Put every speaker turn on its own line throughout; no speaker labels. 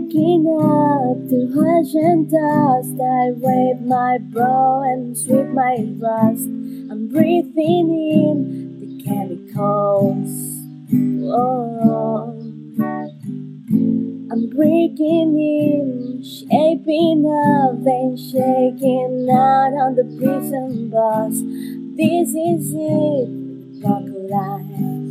waking up to hush and dust. I wave my brow and sweep my rust. I'm breathing in the chemicals. Whoa. I'm breaking in, shaping up and shaking out on the prison bus. This is it, apocalypse.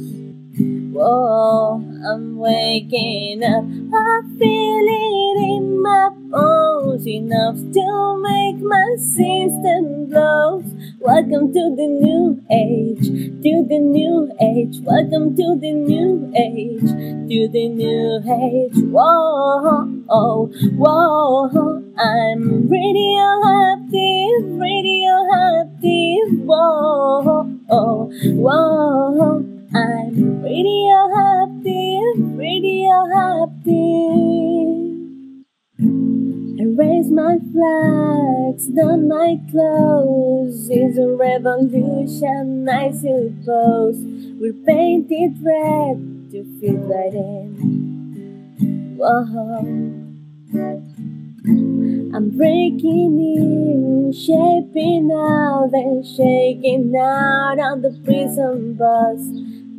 Whoa, I'm waking up. I feel it in my bones enough to make my system blow. Welcome to the new age, to the new age. Welcome to the new age, to the new age. Whoa, oh, whoa, I'm radioactive, radioactive. Whoa, oh, whoa. I'm radioactive, radioactive. I raise my flags, don my clothes. It's a revolution, I suppose. We're painted red to fit right in. Whoa. I'm breaking in, shaping out and shaking out on the prison bus.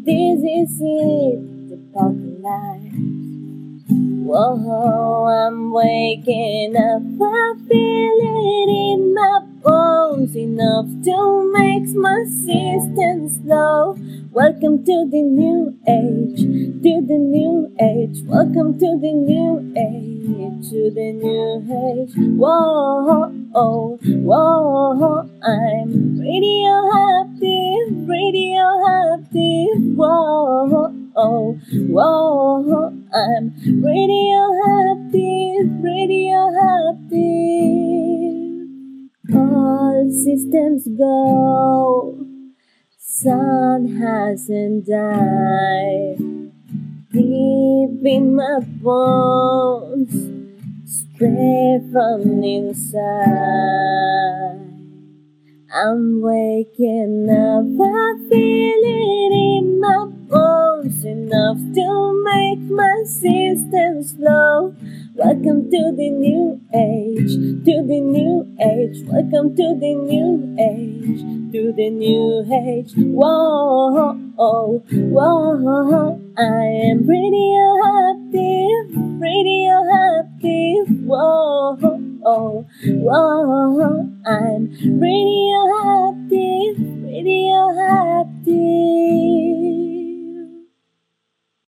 This is it, the apocalypse. Whoa, I'm waking up. I feel it in my bones enough to make my system slow. Welcome to the new age, to the new age. Welcome to the new age, to the new age. Whoa, oh, whoa, I'm radioactive, radioactive. Oh, I'm radioactive, happy. All systems go. Sun hasn't died. Deep in my bones, straight from inside. I'm waking up, I feel slow. Welcome to the new age, to the new age. Welcome to the new age, to the new age. Whoa, whoa, I am pretty happy, Pretty happy. Whoa, whoa, I'm pretty happy.